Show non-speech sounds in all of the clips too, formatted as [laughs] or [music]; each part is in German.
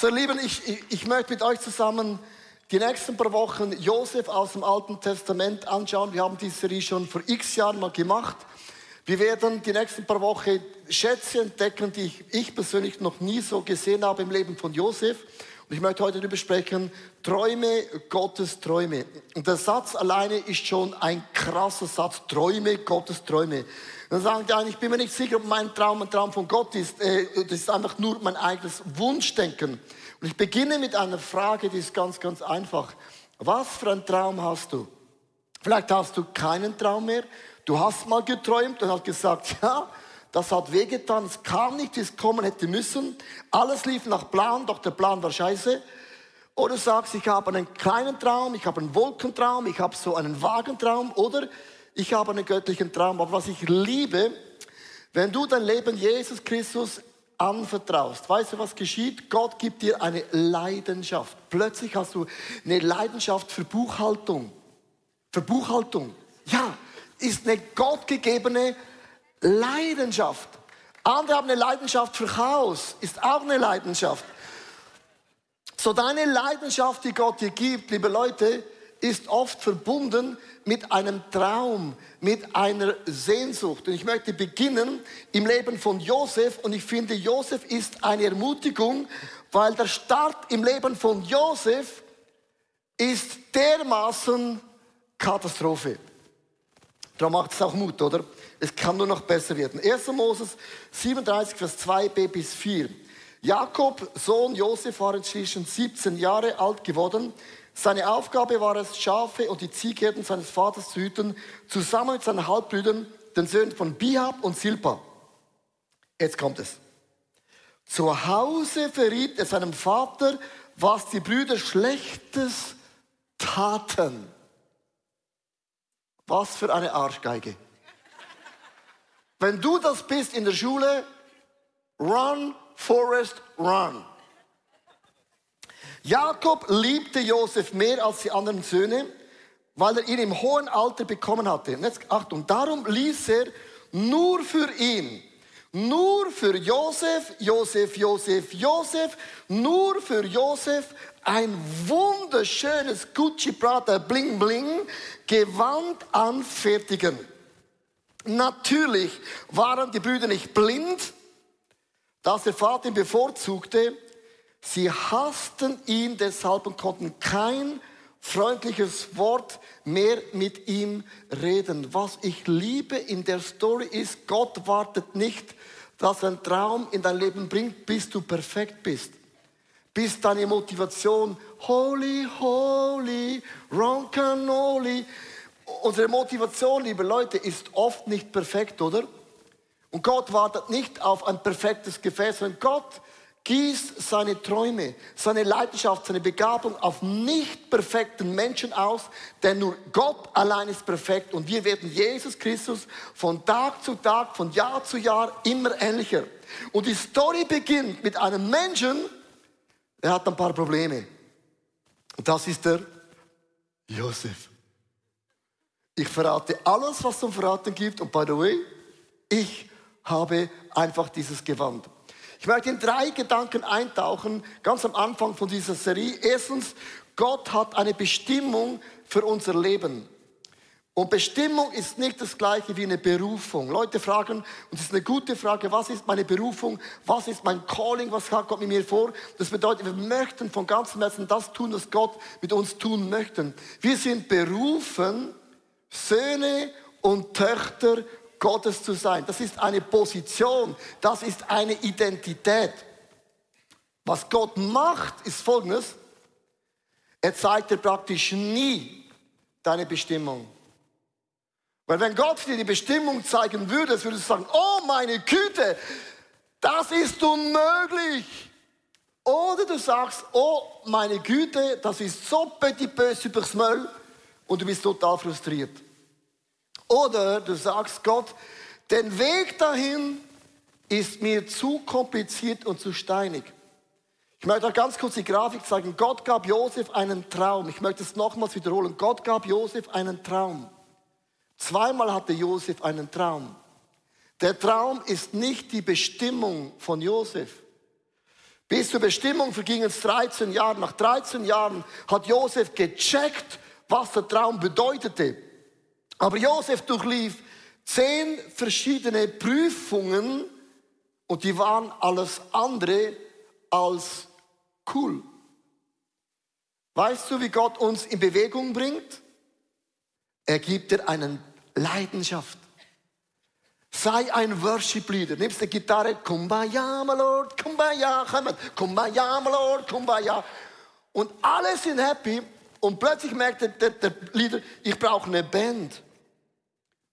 So, ihr Lieben, ich, ich, ich möchte mit euch zusammen die nächsten paar Wochen Josef aus dem Alten Testament anschauen. Wir haben diese Serie schon vor x Jahren mal gemacht. Wir werden die nächsten paar Wochen Schätze entdecken, die ich, ich persönlich noch nie so gesehen habe im Leben von Josef. Ich möchte heute darüber sprechen, Träume, Gottes Träume. Und der Satz alleine ist schon ein krasser Satz, Träume, Gottes Träume. Dann sagen die einen, ich bin mir nicht sicher, ob mein Traum ein Traum von Gott ist. Äh, das ist einfach nur mein eigenes Wunschdenken. Und ich beginne mit einer Frage, die ist ganz, ganz einfach. Was für einen Traum hast du? Vielleicht hast du keinen Traum mehr. Du hast mal geträumt und hast gesagt, [laughs] ja, das hat wehgetan, es kam nicht, wie es kommen hätte müssen. Alles lief nach Plan, doch der Plan war scheiße. Oder du sagst, ich habe einen kleinen Traum, ich habe einen Wolkentraum, ich habe so einen Wagentraum oder ich habe einen göttlichen Traum. Aber was ich liebe, wenn du dein Leben Jesus Christus anvertraust. Weißt du, was geschieht? Gott gibt dir eine Leidenschaft. Plötzlich hast du eine Leidenschaft für Buchhaltung. Für Buchhaltung. Ja, ist eine gottgegebene Leidenschaft. Andere haben eine Leidenschaft für Chaos, ist auch eine Leidenschaft. So deine Leidenschaft, die Gott dir gibt, liebe Leute, ist oft verbunden mit einem Traum, mit einer Sehnsucht. Und ich möchte beginnen im Leben von Josef. Und ich finde, Josef ist eine Ermutigung, weil der Start im Leben von Josef ist dermaßen Katastrophe. Darum macht es auch Mut, oder? Es kann nur noch besser werden. 1. Moses 37, Vers 2b bis 4. Jakob, Sohn Josef, war inzwischen 17 Jahre alt geworden. Seine Aufgabe war es, Schafe und die Ziehherden seines Vaters zu hüten, zusammen mit seinen Halbbrüdern, den Söhnen von Bihab und Silpa. Jetzt kommt es. Zu Hause verriet er seinem Vater, was die Brüder Schlechtes taten. Was für eine Arschgeige. Wenn du das bist in der Schule, run, Forest, run. Jakob liebte Josef mehr als die anderen Söhne, weil er ihn im hohen Alter bekommen hatte. Und jetzt Achtung, darum ließ er nur für ihn, nur für Josef, Josef, Josef, Josef, nur für Josef ein wunderschönes Gucci Prada Bling Bling Gewand anfertigen. Natürlich waren die Brüder nicht blind, dass der Vater ihn bevorzugte. Sie hassten ihn deshalb und konnten kein freundliches Wort mehr mit ihm reden. Was ich liebe in der Story ist, Gott wartet nicht, dass ein Traum in dein Leben bringt, bis du perfekt bist. Bis deine Motivation, holy, holy, roncanoli, unsere Motivation, liebe Leute, ist oft nicht perfekt, oder? Und Gott wartet nicht auf ein perfektes Gefäß, sondern Gott gießt seine Träume, seine Leidenschaft, seine Begabung auf nicht perfekten Menschen aus, denn nur Gott allein ist perfekt und wir werden Jesus Christus von Tag zu Tag, von Jahr zu Jahr immer ähnlicher. Und die Story beginnt mit einem Menschen, der hat ein paar Probleme. Und das ist der Josef. Ich verrate alles, was zum Verraten gibt. Und by the way, ich habe einfach dieses Gewand. Ich möchte in drei Gedanken eintauchen, ganz am Anfang von dieser Serie. Erstens, Gott hat eine Bestimmung für unser Leben. Und Bestimmung ist nicht das gleiche wie eine Berufung. Leute fragen, und das ist eine gute Frage, was ist meine Berufung? Was ist mein Calling? Was hat Gott mit mir vor? Das bedeutet, wir möchten von ganzem Herzen das tun, was Gott mit uns tun möchte. Wir sind berufen, Söhne und Töchter Gottes zu sein. Das ist eine Position, das ist eine Identität. Was Gott macht, ist folgendes. Er zeigt dir praktisch nie deine Bestimmung. Weil wenn Gott dir die Bestimmung zeigen würde, würdest du sagen, oh meine Güte, das ist unmöglich. Oder du sagst, oh meine Güte, das ist so petit peu übers Müll und du bist total frustriert. Oder du sagst Gott, den Weg dahin ist mir zu kompliziert und zu steinig. Ich möchte auch ganz kurz die Grafik zeigen. Gott gab Josef einen Traum. Ich möchte es nochmals wiederholen. Gott gab Josef einen Traum. Zweimal hatte Josef einen Traum. Der Traum ist nicht die Bestimmung von Josef. Bis zur Bestimmung vergingen es 13 Jahre. Nach 13 Jahren hat Josef gecheckt, was der Traum bedeutete. Aber Josef durchlief zehn verschiedene Prüfungen und die waren alles andere als cool. Weißt du, wie Gott uns in Bewegung bringt? Er gibt dir eine Leidenschaft. Sei ein Worship-Leader. Nimmst die Gitarre, Kumbaya, my Lord, Kumbaya, Kumbaya, my Lord, Kumbaya. Und alle sind happy und plötzlich merkt der, der, der Leader, ich brauche eine Band.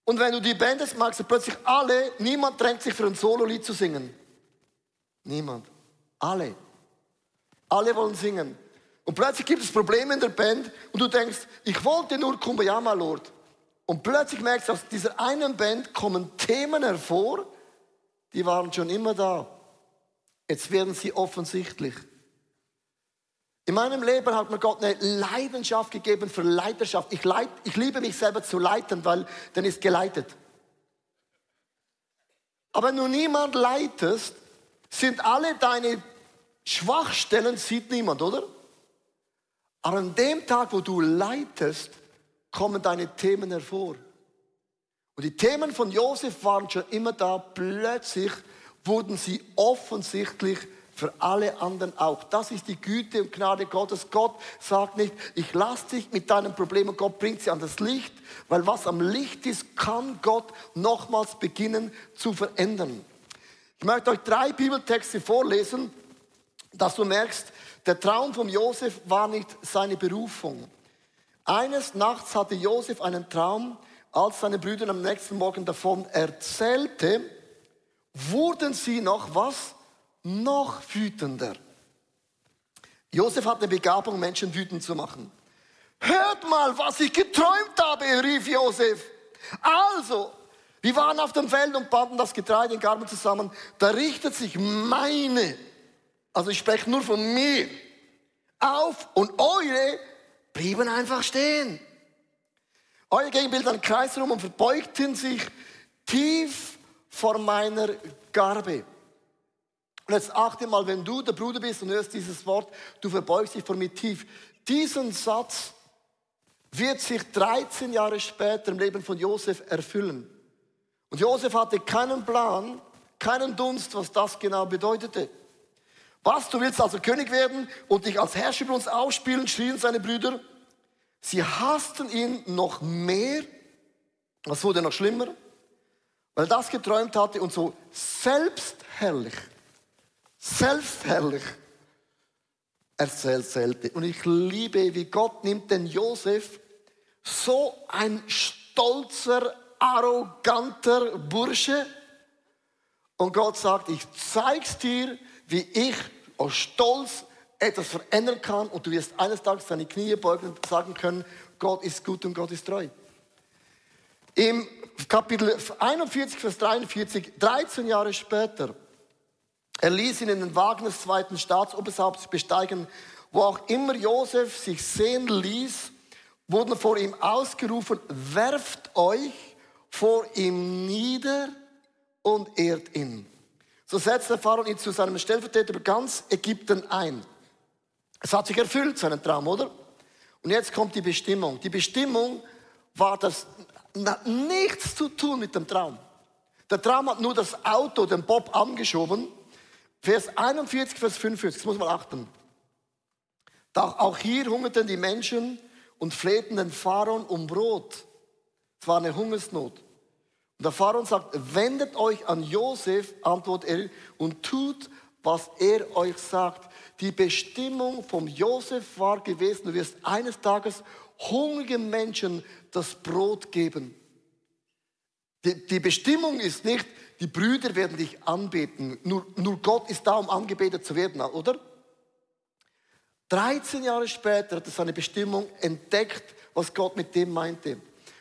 Und wenn du die Band hast, magst du plötzlich alle, niemand drängt sich für ein Solo-Lied zu singen. Niemand. Alle. Alle wollen singen. Und plötzlich gibt es Probleme in der Band und du denkst, ich wollte nur Kumbaya, my Lord. Und plötzlich merkst du, aus dieser einen Band kommen Themen hervor, die waren schon immer da. Jetzt werden sie offensichtlich. In meinem Leben hat mir Gott eine Leidenschaft gegeben für Leiterschaft. Ich, leit, ich liebe mich selber zu leiten, weil dann ist geleitet. Aber wenn du niemand leitest, sind alle deine Schwachstellen, sieht niemand, oder? Aber an dem Tag, wo du leitest, kommen deine Themen hervor. Und die Themen von Josef waren schon immer da. Plötzlich wurden sie offensichtlich für alle anderen auch. Das ist die Güte und Gnade Gottes. Gott sagt nicht, ich lasse dich mit deinen Problemen, Gott bringt sie an das Licht, weil was am Licht ist, kann Gott nochmals beginnen zu verändern. Ich möchte euch drei Bibeltexte vorlesen, dass du merkst, der Traum von Josef war nicht seine Berufung. Eines Nachts hatte Josef einen Traum, als seine Brüder am nächsten Morgen davon erzählte, wurden sie noch was? Noch wütender. Josef hatte eine Begabung, Menschen wütend zu machen. Hört mal, was ich geträumt habe, rief Josef. Also, wir waren auf dem Feld und banden das Getreide in Garben zusammen. Da richtet sich meine, also ich spreche nur von mir, auf und eure blieben einfach stehen. Euer Gegenbild einen Kreis rum und verbeugten sich tief vor meiner Garbe. Und jetzt achte mal, wenn du der Bruder bist und hörst dieses Wort, du verbeugst dich vor mir tief. Diesen Satz wird sich 13 Jahre später im Leben von Josef erfüllen. Und Josef hatte keinen Plan, keinen Dunst, was das genau bedeutete. Was, du willst also König werden und dich als Herrscher über uns ausspielen, schrien seine Brüder. Sie hassten ihn noch mehr. Es wurde noch schlimmer, weil er das geträumt hatte und so selbstherrlich, selbstherrlich erzählte. Und ich liebe, wie Gott nimmt den Josef, so ein stolzer, arroganter Bursche, und Gott sagt, ich zeig's dir, wie ich aus Stolz etwas verändern kann und du wirst eines Tages deine Knie beugen und sagen können, Gott ist gut und Gott ist treu. Im Kapitel 41, Vers 43, 13 Jahre später, er ließ ihn in den Wagen des zweiten Staatsoberhaupts besteigen, wo auch immer Josef sich sehen ließ, wurden vor ihm ausgerufen, werft euch vor ihm nieder und ehrt ihn. So setzt der Pharao ihn zu seinem Stellvertreter über ganz Ägypten ein. Es hat sich erfüllt, seinen Traum, oder? Und jetzt kommt die Bestimmung. Die Bestimmung war das nichts zu tun mit dem Traum. Der Traum hat nur das Auto, den Bob, angeschoben. Vers 41, Vers 45, das muss man achten. Doch auch hier hungerten die Menschen und flehten den Pharaon um Brot. Es war eine Hungersnot. Und der Pharao sagt, wendet euch an Josef, antwortet er, und tut, was er euch sagt. Die Bestimmung vom Josef war gewesen, du wirst eines Tages hungrigen Menschen das Brot geben. Die, die Bestimmung ist nicht, die Brüder werden dich anbeten. Nur, nur Gott ist da, um angebetet zu werden, oder? 13 Jahre später hat er seine Bestimmung entdeckt, was Gott mit dem meinte.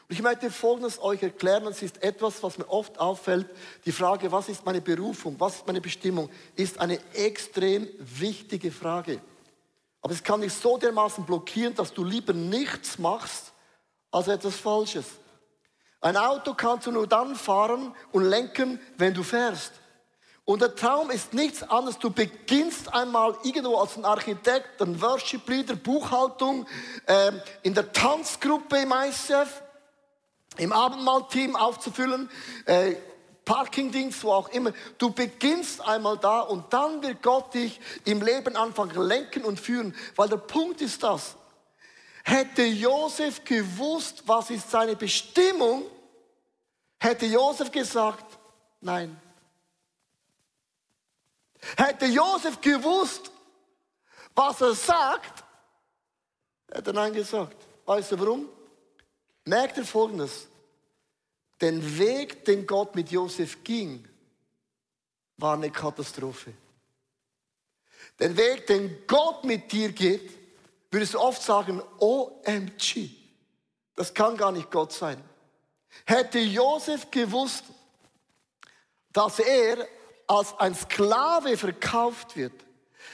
Und ich möchte Folgendes euch erklären, es ist etwas, was mir oft auffällt. Die Frage, was ist meine Berufung, was ist meine Bestimmung, ist eine extrem wichtige Frage. Aber es kann dich so dermaßen blockieren, dass du lieber nichts machst, als etwas Falsches. Ein Auto kannst du nur dann fahren und lenken, wenn du fährst. Und der Traum ist nichts anderes. Du beginnst einmal irgendwo als ein Architekt, ein Worship Leader, Buchhaltung, äh, in der Tanzgruppe im ICF, im Abendmahlteam aufzufüllen, äh, Parkingdienst, wo auch immer. Du beginnst einmal da und dann wird Gott dich im Leben anfangen lenken und führen. Weil der Punkt ist das. Hätte Josef gewusst, was ist seine Bestimmung, hätte Josef gesagt, nein. Hätte Josef gewusst, was er sagt, hätte er Nein gesagt. Weißt du warum? Merkt ihr Folgendes. Den Weg, den Gott mit Josef ging, war eine Katastrophe. Den Weg, den Gott mit dir geht, würdest du oft sagen, OMG. Das kann gar nicht Gott sein. Hätte Josef gewusst, dass er als ein Sklave verkauft wird,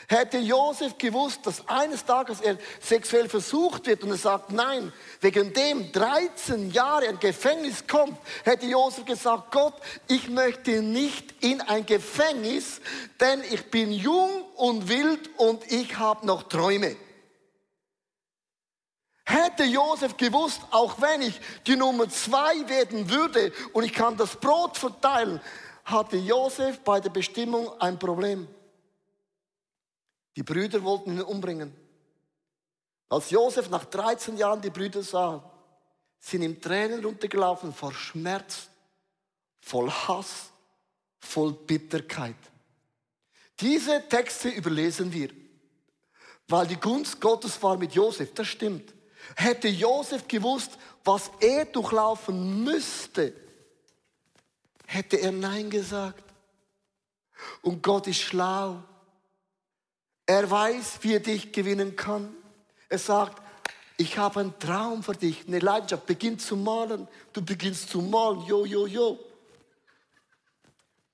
hätte Josef gewusst, dass eines Tages er sexuell versucht wird und er sagt, nein, wegen dem 13 Jahre ein Gefängnis kommt, hätte Josef gesagt, Gott, ich möchte nicht in ein Gefängnis, denn ich bin jung und wild und ich habe noch Träume. Hätte Josef gewusst, auch wenn ich die Nummer zwei werden würde und ich kann das Brot verteilen, hatte Josef bei der Bestimmung ein Problem. Die Brüder wollten ihn umbringen. Als Josef nach 13 Jahren die Brüder sah, sind ihm Tränen runtergelaufen vor Schmerz, voll Hass, voll Bitterkeit. Diese Texte überlesen wir, weil die Gunst Gottes war mit Josef, das stimmt. Hätte Josef gewusst, was er durchlaufen müsste, hätte er Nein gesagt. Und Gott ist schlau. Er weiß, wie er dich gewinnen kann. Er sagt, ich habe einen Traum für dich, eine Leidenschaft. Beginn zu malen. Du beginnst zu malen. Jo, jo, jo.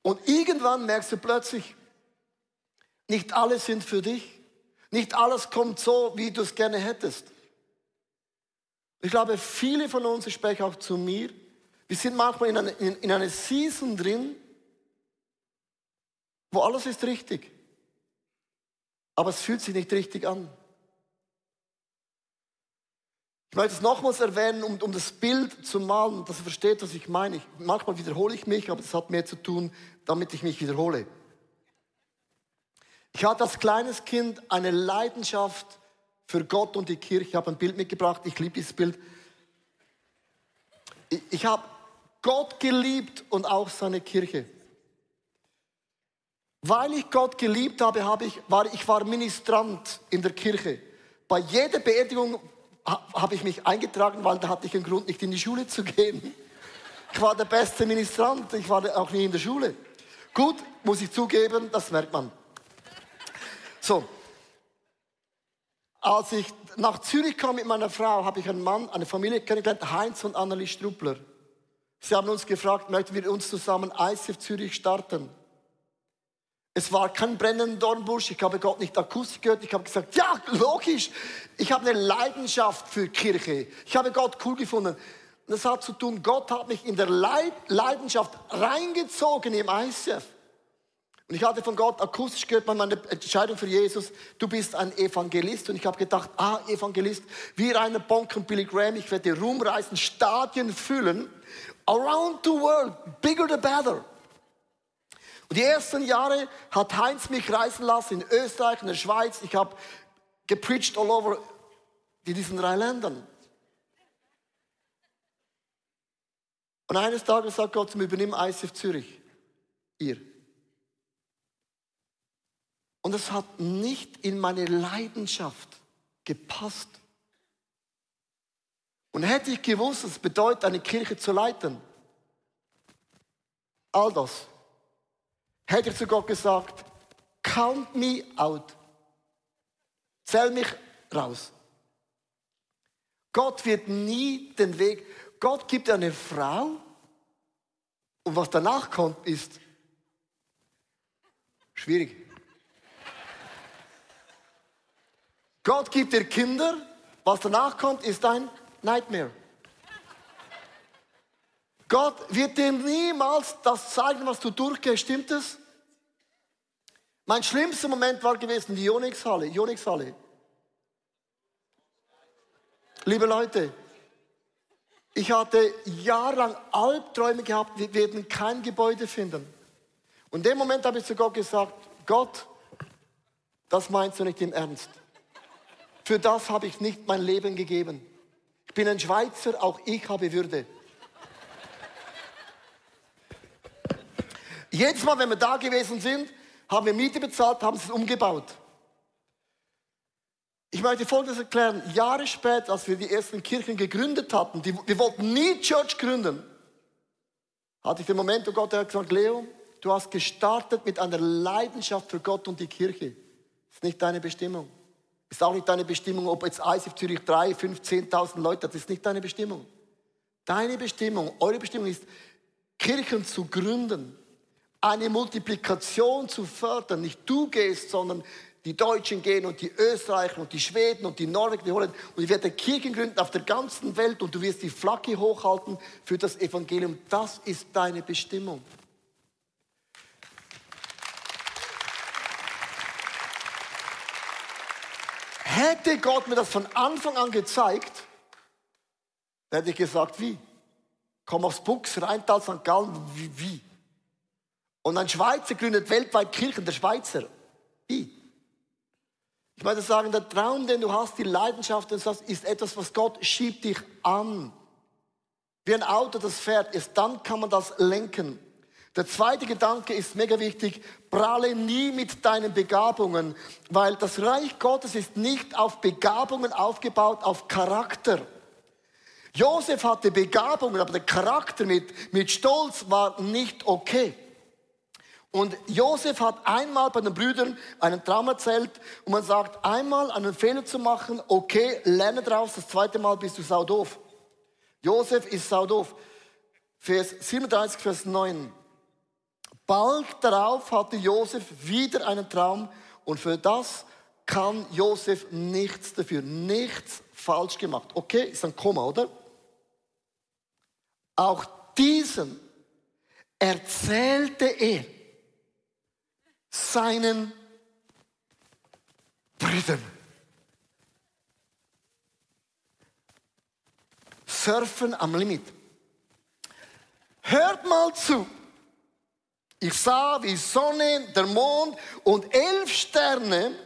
Und irgendwann merkst du plötzlich, nicht alles sind für dich. Nicht alles kommt so, wie du es gerne hättest. Ich glaube, viele von uns, ich spreche auch zu mir, wir sind manchmal in einer, in, in einer Season drin, wo alles ist richtig. Aber es fühlt sich nicht richtig an. Ich möchte es nochmals erwähnen, um, um das Bild zu malen, dass ihr versteht, was ich meine. Ich, manchmal wiederhole ich mich, aber das hat mehr zu tun, damit ich mich wiederhole. Ich hatte als kleines Kind eine Leidenschaft für Gott und die Kirche. Ich habe ein Bild mitgebracht, ich liebe dieses Bild. Ich, habe Gott geliebt und auch seine Kirche. Weil ich Gott geliebt habe, habe ich, war ich war Ministrant in der Kirche. Bei jeder Beerdigung habe ich mich eingetragen, weil da hatte ich einen Grund, nicht in die Schule zu gehen. Ich war der beste Ministrant, ich war auch nie in der Schule. Gut, muss ich zugeben, das merkt man. So, als ich nach Zürich kam mit meiner Frau, habe ich einen Mann, eine Familie kennengelernt, Heinz und Annelies Struppler. Sie haben uns gefragt, möchten wir uns zusammen ICF Zürich starten? Es war kein brennender Dornbusch, ich habe Gott nicht akustisch gehört, ich habe gesagt, ja, logisch, ich habe eine Leidenschaft für Kirche. Ich habe Gott cool gefunden. Und das hat zu tun, Gott hat mich in der Leidenschaft reingezogen im ICF. Und ich hatte von Gott akustisch gehört bei meiner Entscheidung für Jesus, du bist ein Evangelist. Und ich habe gedacht, ah, Evangelist, wie Rainer Bonk und Billy Graham, ich werde rumreisen, Stadien füllen. Around the world, bigger the better. Und die ersten Jahre hat Heinz mich reisen lassen in Österreich, in der Schweiz. Ich habe gepreacht all over in diesen drei Ländern. Und eines Tages sagt Gott zum Übernehmen ICF Zürich. Ihr. Und es hat nicht in meine Leidenschaft gepasst. Und hätte ich gewusst, es bedeutet, eine Kirche zu leiten, all das, hätte ich zu Gott gesagt, count me out. Zähl mich raus. Gott wird nie den Weg, Gott gibt eine Frau und was danach kommt, ist schwierig. Gott gibt dir Kinder, was danach kommt, ist ein Nightmare. Gott wird dir niemals das zeigen, was du durchgehst, stimmt es? Mein schlimmster Moment war gewesen die Onyx-Halle. Onyx-Halle. Liebe Leute, ich hatte jahrelang Albträume gehabt, wir werden kein Gebäude finden. Und in dem Moment habe ich zu Gott gesagt, Gott, das meinst du nicht im Ernst. Für das habe ich nicht mein Leben gegeben. Ich bin ein Schweizer, auch ich habe Würde. Jedes Mal, wenn wir da gewesen sind, haben wir Miete bezahlt, haben es umgebaut. Ich möchte Folgendes erklären. Jahre später, als wir die ersten Kirchen gegründet hatten, die, wir wollten nie Church gründen, hatte ich den Moment, wo Gott hat gesagt, Leo, du hast gestartet mit einer Leidenschaft für Gott und die Kirche. Das ist nicht deine Bestimmung. Ist auch nicht deine Bestimmung, ob jetzt ISIF Zürich 3, 5, 10.000 Leute hat. Das ist nicht deine Bestimmung. Deine Bestimmung, eure Bestimmung ist, Kirchen zu gründen, eine Multiplikation zu fördern. Nicht du gehst, sondern die Deutschen gehen und die Österreicher und die Schweden und die Norweger, die Holländer. Und ich werde Kirchen gründen auf der ganzen Welt und du wirst die Flagge hochhalten für das Evangelium. Das ist deine Bestimmung. Hätte Gott mir das von Anfang an gezeigt, hätte ich gesagt, wie? Komm aufs Buchs, Rheintal, St. Gallen, wie? wie? Und ein Schweizer gründet weltweit Kirchen, der Schweizer. Wie? Ich möchte sagen, der Traum, den du hast, die Leidenschaft, den du hast, ist etwas, was Gott schiebt dich an. Wie ein Auto, das fährt, ist dann kann man das lenken. Der zweite Gedanke ist mega wichtig. Prahle nie mit deinen Begabungen, weil das Reich Gottes ist nicht auf Begabungen aufgebaut, auf Charakter. Josef hatte Begabungen, aber der Charakter mit, mit Stolz war nicht okay. Und Josef hat einmal bei den Brüdern einen Traum erzählt und man sagt, einmal einen Fehler zu machen, okay, lerne draus, das zweite Mal bist du saudoof. Josef ist saudoof. Vers 37, Vers 9. Bald darauf hatte Josef wieder einen Traum und für das kann Josef nichts dafür, nichts falsch gemacht. Okay, ist ein Komma, oder? Auch diesen erzählte er seinen Brüdern. Surfen am Limit. Hört mal zu. Ich sah, wie Sonne, der Mond und elf Sterne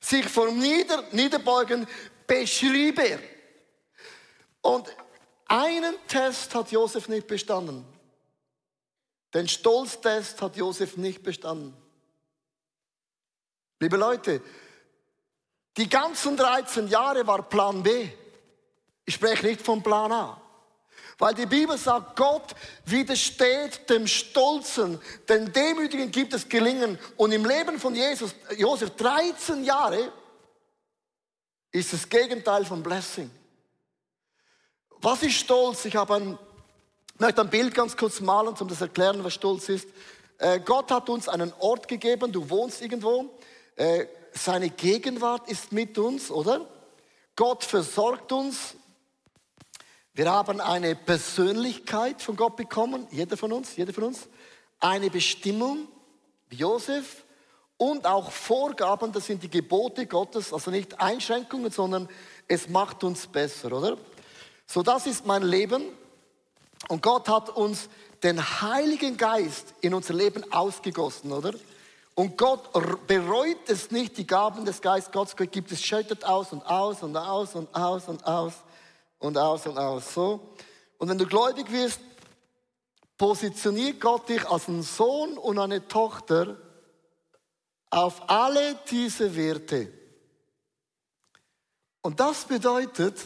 sich vom Nieder Niederbeugen beschrieb er. Und einen Test hat Josef nicht bestanden. Den Stolztest hat Josef nicht bestanden. Liebe Leute, die ganzen 13 Jahre war Plan B. Ich spreche nicht vom Plan A. Weil die Bibel sagt, Gott widersteht dem Stolzen, den Demütigen gibt es Gelingen. Und im Leben von Jesus, Josef, 13 Jahre, ist das Gegenteil von Blessing. Was ist Stolz? Ich habe ein, möchte ein Bild ganz kurz malen, um das erklären, was Stolz ist. Äh, Gott hat uns einen Ort gegeben, du wohnst irgendwo. Äh, seine Gegenwart ist mit uns, oder? Gott versorgt uns wir haben eine Persönlichkeit von Gott bekommen, jeder von uns, jeder von uns, eine Bestimmung, wie Josef, und auch Vorgaben, das sind die Gebote Gottes, also nicht Einschränkungen, sondern es macht uns besser, oder? So, das ist mein Leben. Und Gott hat uns den Heiligen Geist in unser Leben ausgegossen, oder? Und Gott bereut es nicht, die Gaben des Geistes Gottes gibt es, schüttet aus und aus und aus und aus und aus und aus und aus. So. Und wenn du gläubig wirst, positioniert Gott dich als ein Sohn und eine Tochter auf alle diese Werte. Und das bedeutet,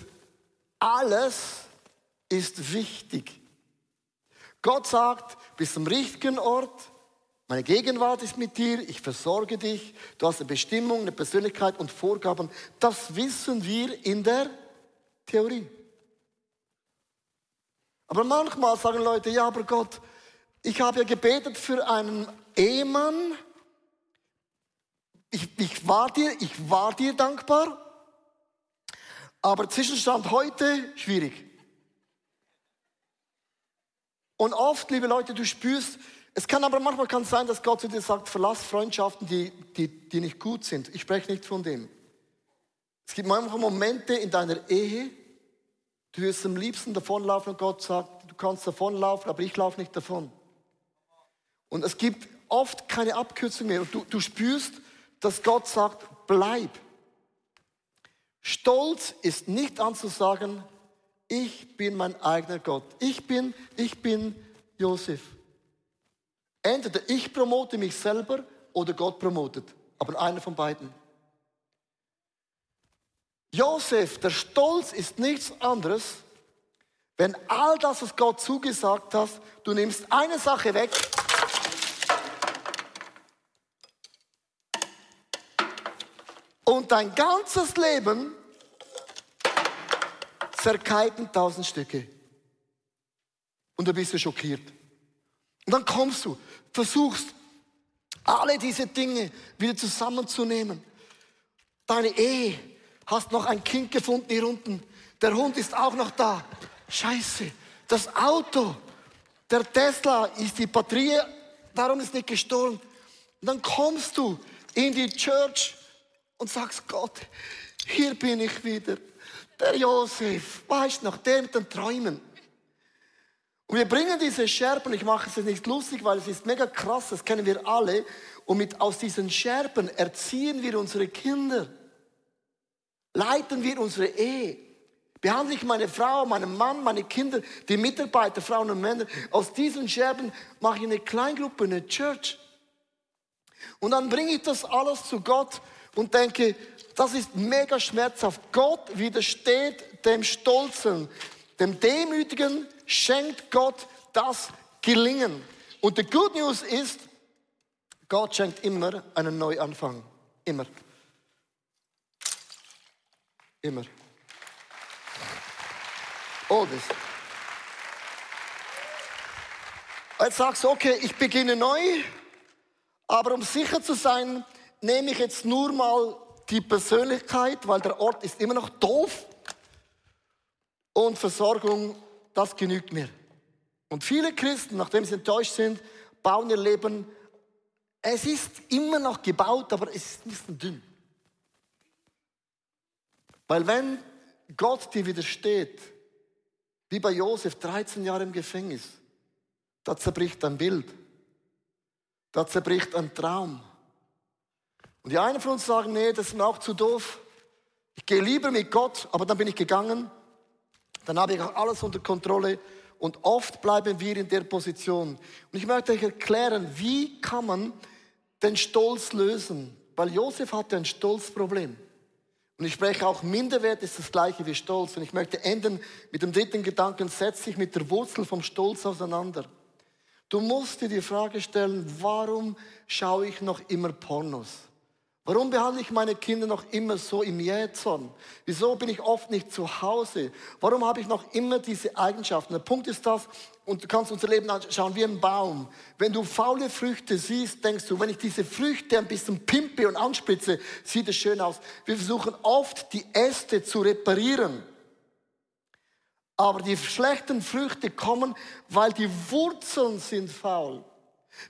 alles ist wichtig. Gott sagt, bis zum richtigen Ort, meine Gegenwart ist mit dir, ich versorge dich, du hast eine Bestimmung, eine Persönlichkeit und Vorgaben. Das wissen wir in der Theorie. Aber manchmal sagen Leute, ja, aber Gott, ich habe ja gebetet für einen Ehemann. Ich, ich, war dir, ich war dir dankbar. Aber Zwischenstand heute schwierig. Und oft, liebe Leute, du spürst, Es kann aber manchmal kann sein, dass Gott zu dir sagt, verlass Freundschaften, die, die, die nicht gut sind. Ich spreche nicht von dem. Es gibt manchmal Momente in deiner Ehe, du wirst am liebsten davonlaufen und Gott sagt, du kannst davonlaufen, aber ich laufe nicht davon. Und es gibt oft keine Abkürzung mehr. Und du, du spürst, dass Gott sagt, bleib. Stolz ist nicht anzusagen, ich bin mein eigener Gott. Ich bin, ich bin Josef. Entweder ich promote mich selber oder Gott promotet. Aber einer von beiden. Josef, der Stolz ist nichts anderes, wenn all das, was Gott zugesagt hat, du nimmst eine Sache weg. Und dein ganzes Leben zerkeilt in tausend Stücke. Und du bist schockiert. Und dann kommst du, versuchst alle diese Dinge wieder zusammenzunehmen. Deine Ehe, hast noch ein Kind gefunden hier unten. Der Hund ist auch noch da. Scheiße, das Auto, der Tesla ist die Batterie, darum ist nicht gestohlen. Und dann kommst du in die Church und sagst, Gott, hier bin ich wieder. Der Josef, weißt noch, der mit den Träumen. Und wir bringen diese Scherben, ich mache es jetzt nicht lustig, weil es ist mega krass, das kennen wir alle. Und mit, aus diesen Scherben erziehen wir unsere Kinder. Leiten wir unsere Ehe. Behandle ich meine Frau, meinen Mann, meine Kinder, die Mitarbeiter, Frauen und Männer. Aus diesen Scherben mache ich eine Kleingruppe, eine Church. Und dann bringe ich das alles zu Gott und denke, das ist mega schmerzhaft. Gott widersteht dem Stolzen, dem Demütigen, schenkt Gott das Gelingen. Und die Good News ist, Gott schenkt immer einen Neuanfang. Immer. Immer. Oh, das. Jetzt sagst du, okay, ich beginne neu, aber um sicher zu sein, nehme ich jetzt nur mal die Persönlichkeit, weil der Ort ist immer noch doof. Und Versorgung das genügt mir. Und viele Christen, nachdem sie enttäuscht sind, bauen ihr Leben, es ist immer noch gebaut, aber es ist ein bisschen dünn. Weil wenn Gott dir widersteht, wie bei Josef, 13 Jahre im Gefängnis, da zerbricht ein Bild, da zerbricht ein Traum. Und die einen von uns sagen, nee, das ist mir auch zu doof. Ich gehe lieber mit Gott, aber dann bin ich gegangen dann habe ich auch alles unter Kontrolle und oft bleiben wir in der Position. Und ich möchte euch erklären, wie kann man den Stolz lösen? Weil Josef hatte ein Stolzproblem. Und ich spreche auch, Minderwert ist das gleiche wie Stolz. Und ich möchte enden mit dem dritten Gedanken, setz dich mit der Wurzel vom Stolz auseinander. Du musst dir die Frage stellen, warum schaue ich noch immer Pornos? Warum behandle ich meine Kinder noch immer so im Jähzorn? Wieso bin ich oft nicht zu Hause? Warum habe ich noch immer diese Eigenschaften? Der Punkt ist das, und du kannst unser Leben anschauen wie ein Baum. Wenn du faule Früchte siehst, denkst du, wenn ich diese Früchte ein bisschen pimpe und anspitze, sieht es schön aus. Wir versuchen oft, die Äste zu reparieren. Aber die schlechten Früchte kommen, weil die Wurzeln sind faul.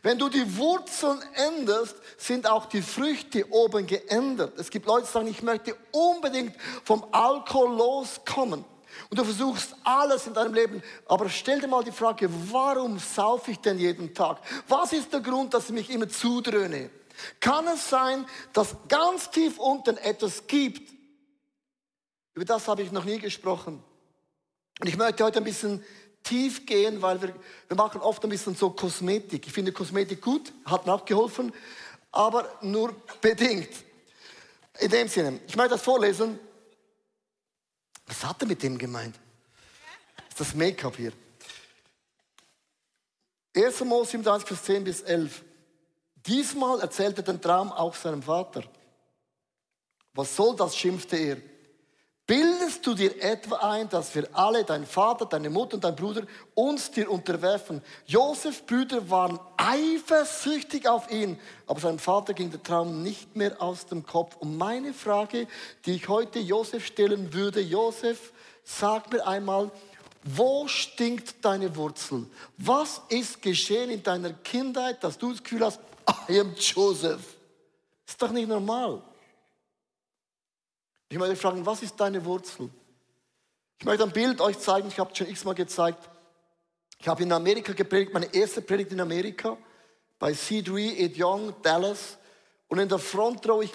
Wenn du die Wurzeln änderst, sind auch die Früchte oben geändert. Es gibt Leute, die sagen, ich möchte unbedingt vom Alkohol loskommen. Und du versuchst alles in deinem Leben. Aber stell dir mal die Frage, warum saufe ich denn jeden Tag? Was ist der Grund, dass ich mich immer zudröhne? Kann es sein, dass ganz tief unten etwas gibt? Über das habe ich noch nie gesprochen. Und ich möchte heute ein bisschen tief gehen, weil wir, wir machen oft ein bisschen so Kosmetik. Ich finde Kosmetik gut, hat mir auch geholfen, aber nur bedingt. In dem Sinne, ich möchte das vorlesen. Was hat er mit dem gemeint? Das ist das Make-up hier. 1. Mose 37, Vers 10 bis 11. Diesmal erzählte den Traum auch seinem Vater. Was soll das, schimpfte er. Bildest du dir etwa ein, dass wir alle, dein Vater, deine Mutter und dein Bruder, uns dir unterwerfen? Josef Brüder waren eifersüchtig auf ihn, aber seinem Vater ging der Traum nicht mehr aus dem Kopf. Und meine Frage, die ich heute Josef stellen würde, Josef, sag mir einmal, Wo stinkt deine Wurzel? Was ist geschehen in deiner Kindheit, dass du das Gefühl hast, I am Joseph? Ist doch nicht normal. Ich möchte fragen, was ist deine Wurzel? Ich möchte ein Bild euch zeigen, ich habe es schon x-mal gezeigt. Ich habe in Amerika gepredigt, meine erste Predigt in Amerika, bei C3, Ed Young, Dallas. Und in der Front Row, ich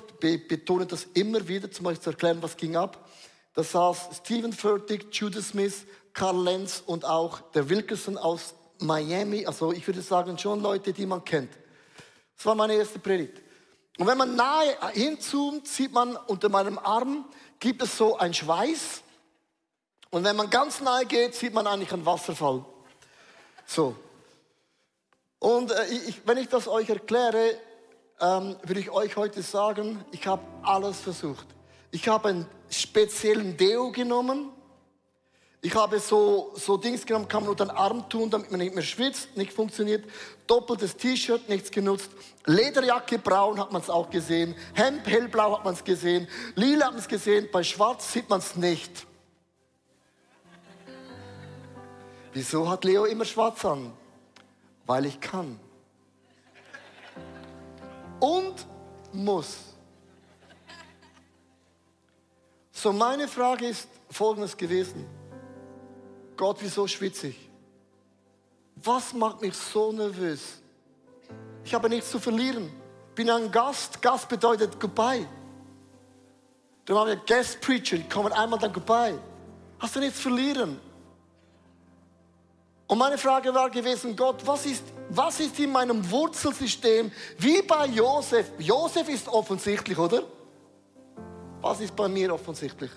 betone das immer wieder, zum euch zu erklären, was ging ab. Da saß Stephen Furtick, Judah Smith, Carl Lenz und auch der Wilkerson aus Miami. Also ich würde sagen, schon Leute, die man kennt. Das war meine erste Predigt. Und wenn man nahe hinzoomt, sieht man unter meinem Arm, gibt es so ein Schweiß. Und wenn man ganz nahe geht, sieht man eigentlich einen Wasserfall. So. Und äh, ich, wenn ich das euch erkläre, ähm, würde ich euch heute sagen, ich habe alles versucht. Ich habe einen speziellen Deo genommen. Ich habe so, so Dings genommen, kann man unter den Arm tun, damit man nicht mehr schwitzt, nicht funktioniert. Doppeltes T-Shirt, nichts genutzt. Lederjacke braun hat man es auch gesehen. Hemd hellblau hat man es gesehen. Lila hat man es gesehen. Bei schwarz sieht man es nicht. Wieso hat Leo immer schwarz an? Weil ich kann. Und muss. So, meine Frage ist folgendes gewesen. Gott, wieso schwitze ich? Was macht mich so nervös? Ich habe nichts zu verlieren. Bin ein Gast. Gast bedeutet goodbye. Dann haben wir Guest Preacher, die kommen einmal dann goodbye. Hast du nichts zu verlieren? Und meine Frage war gewesen, Gott, was ist, was ist in meinem Wurzelsystem wie bei Josef? Josef ist offensichtlich, oder? Was ist bei mir offensichtlich?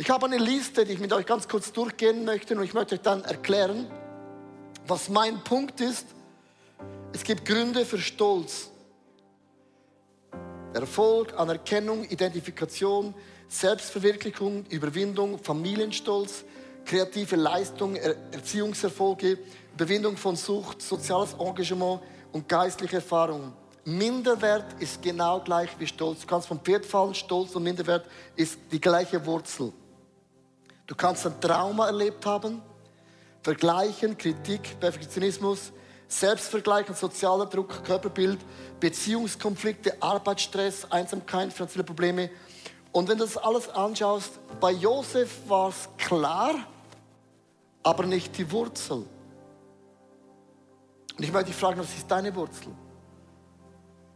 Ich habe eine Liste, die ich mit euch ganz kurz durchgehen möchte und ich möchte euch dann erklären, was mein Punkt ist. Es gibt Gründe für Stolz. Erfolg, Anerkennung, Identifikation, Selbstverwirklichung, Überwindung, Familienstolz, kreative Leistung, Erziehungserfolge, Überwindung von Sucht, soziales Engagement und geistliche Erfahrung. Minderwert ist genau gleich wie Stolz. Du kannst vom Pferd fallen, Stolz und Minderwert ist die gleiche Wurzel. Du kannst ein Trauma erlebt haben, Vergleichen, Kritik, Perfektionismus, Selbstvergleichen, sozialer Druck, Körperbild, Beziehungskonflikte, Arbeitsstress, Einsamkeit, finanzielle Probleme. Und wenn du das alles anschaust, bei Josef war es klar, aber nicht die Wurzel. Und ich möchte dich fragen, was ist deine Wurzel?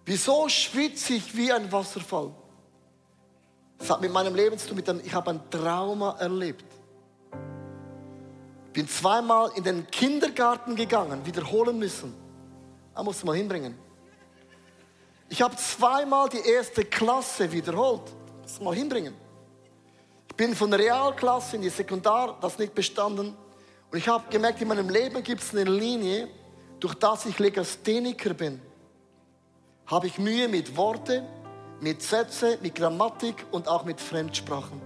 Wieso schwitze ich wie ein Wasserfall? Das hat mit meinem Leben zu tun, mit einem, ich habe ein Trauma erlebt. Bin zweimal in den Kindergarten gegangen, wiederholen müssen. Da musst du mal hinbringen. Ich habe zweimal die erste Klasse wiederholt. Das mal hinbringen. Ich bin von der Realklasse in die Sekundar, das nicht bestanden. Und ich habe gemerkt, in meinem Leben gibt es eine Linie, durch das ich Legastheniker bin. Habe ich Mühe mit Worte, mit Sätze, mit Grammatik und auch mit Fremdsprachen.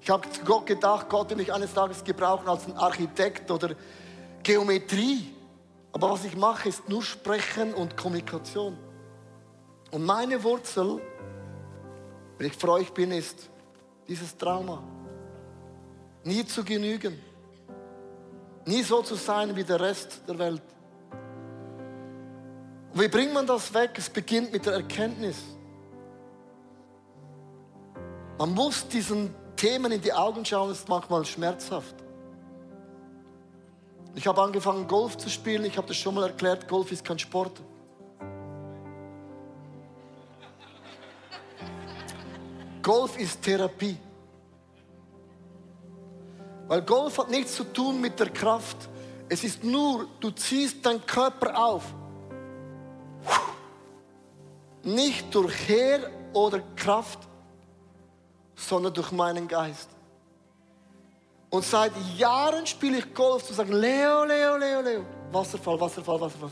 Ich habe Gott gedacht, Gott will mich eines Tages gebrauchen als ein Architekt oder Geometrie. Aber was ich mache, ist nur Sprechen und Kommunikation. Und meine Wurzel, wenn ich für bin, ist dieses Trauma. Nie zu genügen. Nie so zu sein wie der Rest der Welt. Wie bringt man das weg? Es beginnt mit der Erkenntnis. Man muss diesen Themen in die Augen schauen, das ist manchmal schmerzhaft. Ich habe angefangen, Golf zu spielen. Ich habe das schon mal erklärt, Golf ist kein Sport. Golf ist Therapie. Weil Golf hat nichts zu tun mit der Kraft. Es ist nur, du ziehst deinen Körper auf. Nicht durch Heer oder Kraft, sondern durch meinen Geist. Und seit Jahren spiele ich Golf zu sagen, Leo, Leo, Leo, Leo. Wasserfall, Wasserfall, Wasserfall.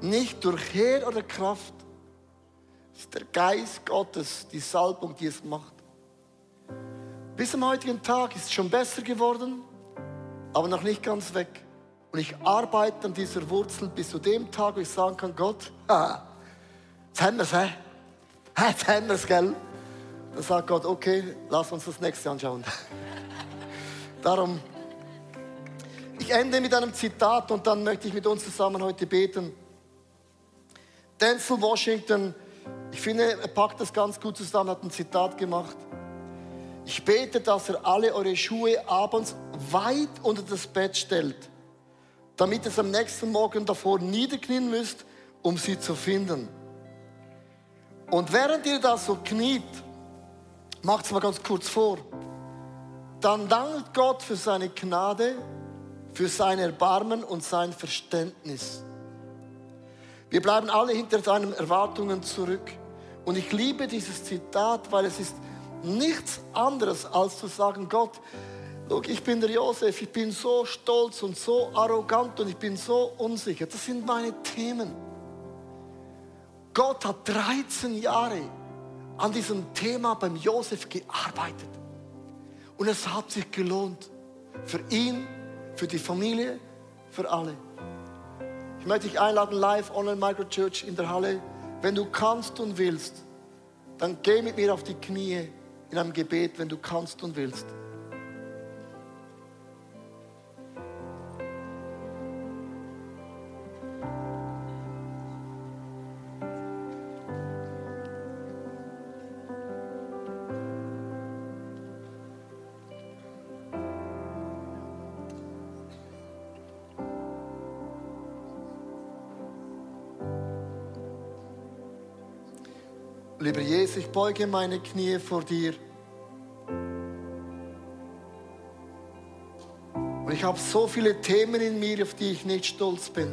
Nicht durch Heer oder Kraft. Ist der Geist Gottes, die Salbung, die es macht. Bis zum heutigen Tag ist es schon besser geworden, aber noch nicht ganz weg. Und ich arbeite an dieser Wurzel bis zu dem Tag, wo ich sagen kann, Gott, ah, jetzt haben wir es, hä? Jetzt haben wir es, gell? Dann sagt Gott, okay, lass uns das nächste anschauen. [laughs] Darum, ich ende mit einem Zitat und dann möchte ich mit uns zusammen heute beten. Denzel Washington, ich finde, er packt das ganz gut zusammen, hat ein Zitat gemacht. Ich bete, dass er alle eure Schuhe abends weit unter das Bett stellt, damit es am nächsten Morgen davor niederknien müsst, um sie zu finden. Und während ihr da so kniet, macht es mal ganz kurz vor, dann dankt Gott für seine Gnade, für sein Erbarmen und sein Verständnis. Wir bleiben alle hinter seinen Erwartungen zurück. Und ich liebe dieses Zitat, weil es ist nichts anderes als zu sagen, Gott, ich bin der Josef, ich bin so stolz und so arrogant und ich bin so unsicher. Das sind meine Themen. Gott hat 13 Jahre an diesem Thema beim Josef gearbeitet. Und es hat sich gelohnt. Für ihn, für die Familie, für alle. Ich möchte dich einladen, live online Microchurch in der Halle. Wenn du kannst und willst, dann geh mit mir auf die Knie in einem Gebet, wenn du kannst und willst. Beuge meine Knie vor dir. Und ich habe so viele Themen in mir, auf die ich nicht stolz bin.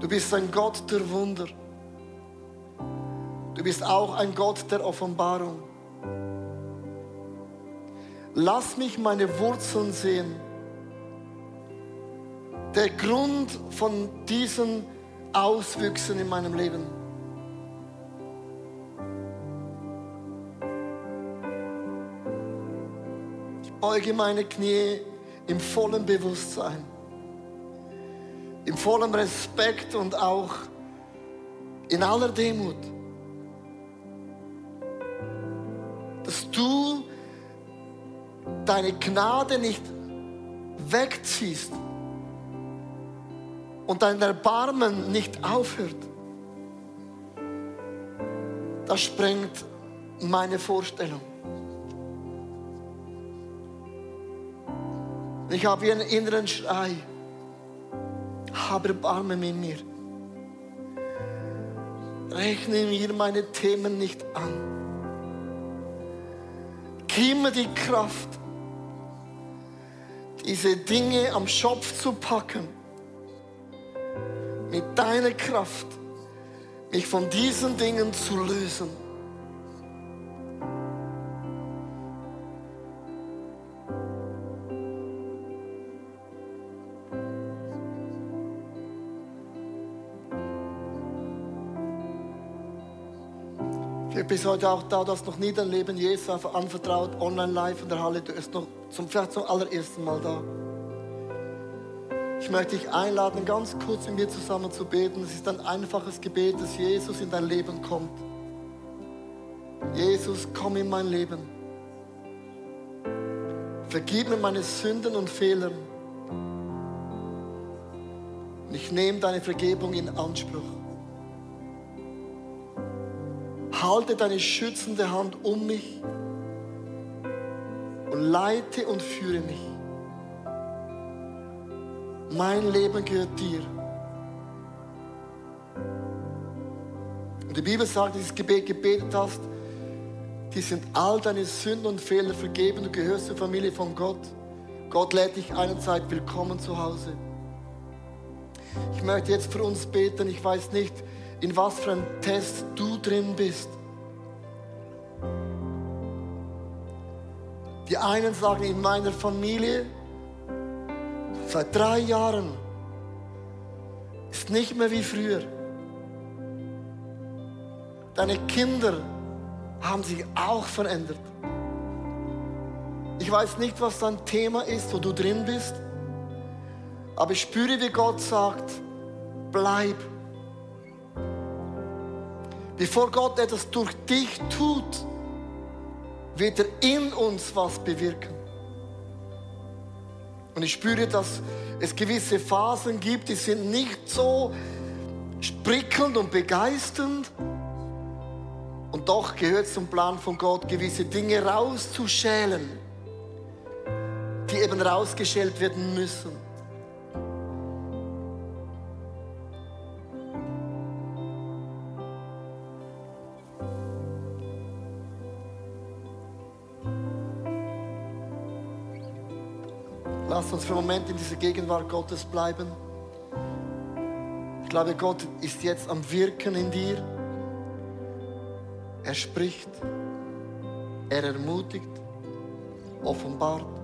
Du bist ein Gott der Wunder. Du bist auch ein Gott der Offenbarung. Lass mich meine Wurzeln sehen der Grund von diesen Auswüchsen in meinem Leben. Ich beuge meine Knie im vollen Bewusstsein, im vollen Respekt und auch in aller Demut, dass du deine Gnade nicht wegziehst und dein Erbarmen nicht aufhört, das sprengt meine Vorstellung. Ich habe einen inneren Schrei. Habe Erbarmen mit mir. Rechne mir meine Themen nicht an. Gib mir die Kraft, diese Dinge am Schopf zu packen mit deiner Kraft, mich von diesen Dingen zu lösen. Bist heute auch da, du hast noch nie dein Leben Jesus anvertraut, online live in der Halle, du bist noch zum, vielleicht zum allerersten Mal da. Ich möchte dich einladen, ganz kurz mit mir zusammen zu beten. Es ist ein einfaches Gebet, dass Jesus in dein Leben kommt. Jesus, komm in mein Leben. Vergib mir meine Sünden und Fehler. Und ich nehme deine Vergebung in Anspruch. Halte deine schützende Hand um mich und leite und führe mich. Mein Leben gehört dir. Und die Bibel sagt, dieses Gebet gebetet hast, die sind all deine Sünden und Fehler vergeben. Du gehörst zur Familie von Gott. Gott lädt dich eine Zeit willkommen zu Hause. Ich möchte jetzt für uns beten. Ich weiß nicht, in was für einem Test du drin bist. Die einen sagen, in meiner Familie Seit drei Jahren ist nicht mehr wie früher. Deine Kinder haben sich auch verändert. Ich weiß nicht, was dein Thema ist, wo du drin bist, aber ich spüre, wie Gott sagt, bleib Bevor Gott etwas durch dich tut, wird er in uns was bewirken. Und ich spüre, dass es gewisse Phasen gibt, die sind nicht so sprickelnd und begeisternd. Und doch gehört zum Plan von Gott, gewisse Dinge rauszuschälen, die eben rausgeschält werden müssen. Lass uns für einen Moment in dieser Gegenwart Gottes bleiben. Ich glaube, Gott ist jetzt am Wirken in dir. Er spricht, er ermutigt, offenbart.